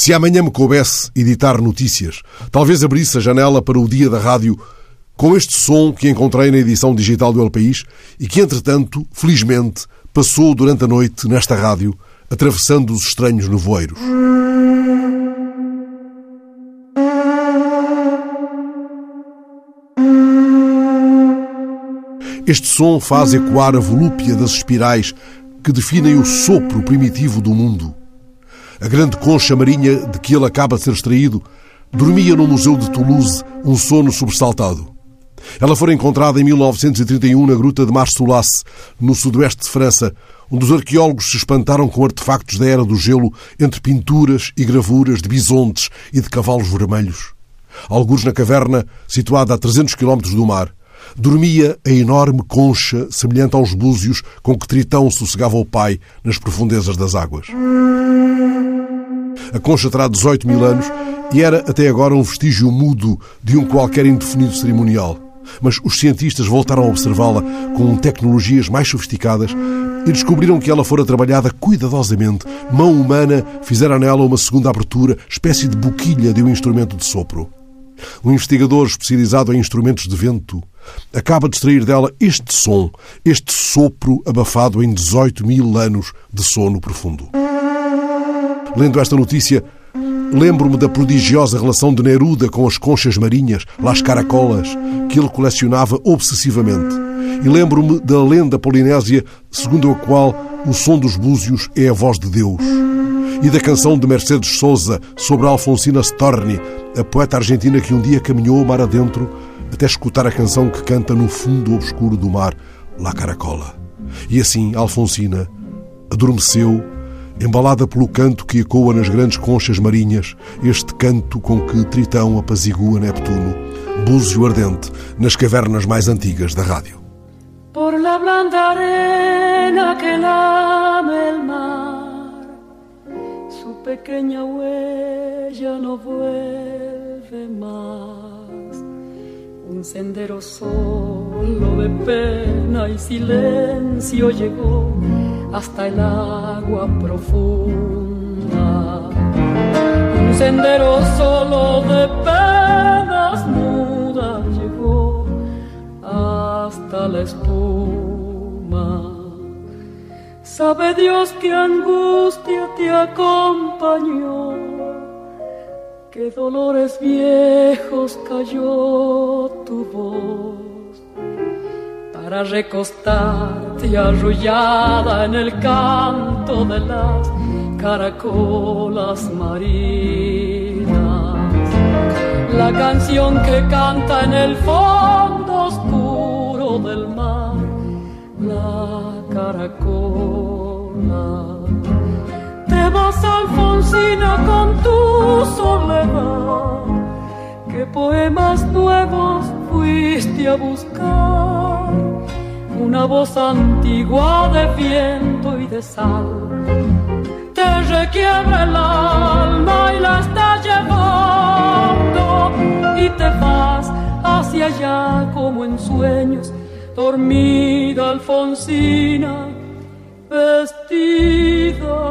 Se amanhã me coubesse editar notícias, talvez abrisse a janela para o dia da rádio com este som que encontrei na edição digital do El País e que, entretanto, felizmente, passou durante a noite nesta rádio, atravessando os estranhos nevoeiros. Este som faz ecoar a volúpia das espirais que definem o sopro primitivo do mundo. A grande concha marinha de que ele acaba de ser extraído dormia no Museu de Toulouse um sono sobressaltado. Ela foi encontrada em 1931 na gruta de Marsoulas, no sudoeste de França, onde os arqueólogos se espantaram com artefactos da Era do Gelo entre pinturas e gravuras de bisontes e de cavalos vermelhos. Alguns na caverna, situada a 300 km do mar, dormia a enorme concha semelhante aos búzios com que Tritão sossegava o pai nas profundezas das águas. A concha terá 18 mil anos e era até agora um vestígio mudo de um qualquer indefinido cerimonial. Mas os cientistas voltaram a observá-la com tecnologias mais sofisticadas e descobriram que ela fora trabalhada cuidadosamente. Mão humana fizera nela uma segunda abertura, espécie de boquilha de um instrumento de sopro. Um investigador especializado em instrumentos de vento acaba de extrair dela este som, este sopro abafado em 18 mil anos de sono profundo. Lendo esta notícia, lembro-me da prodigiosa relação de Neruda com as conchas marinhas, las caracolas, que ele colecionava obsessivamente. E lembro-me da lenda polinésia segundo a qual o som dos búzios é a voz de Deus. E da canção de Mercedes Souza sobre Alfonsina Storni, a poeta argentina que um dia caminhou o mar adentro até escutar a canção que canta no fundo obscuro do mar, La Caracola. E assim Alfonsina adormeceu, embalada pelo canto que ecoa nas grandes conchas marinhas, este canto com que Tritão apazigua Neptuno, búzio ardente nas cavernas mais antigas da rádio. Por la blanda arena que lame el mar, su pequeña huella no vuelve más. Un sendero solo de pena y silencio llegó hasta el agua profunda. Un sendero solo de penas mudas llegó hasta la espuma. Sabe Dios qué angustia te acompañó qué dolores viejos cayó tu voz para recostarte arrullada en el canto de las caracolas marinas. La canción que canta en el fondo oscuro del mar, la caracola vas, Alfonsina, con tu soledad. ¿Qué poemas nuevos fuiste a buscar? Una voz antigua de viento y de sal. Te requiebra el alma y la está llevando y te vas hacia allá como en sueños. Dormida Alfonsina, vestida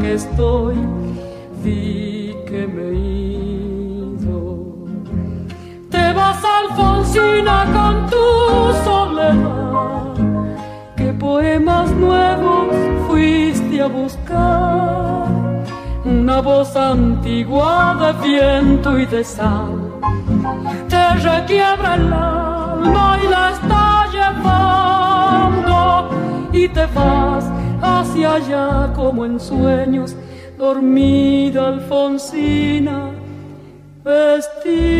que estoy, di que me he ido. Te vas, Alfonsina, con tu soledad. ¿Qué poemas nuevos fuiste a buscar? Una voz antigua de viento y de sal te requiebra el alma y la está llevando y te vas allá como en sueños, dormida Alfonsina, vestida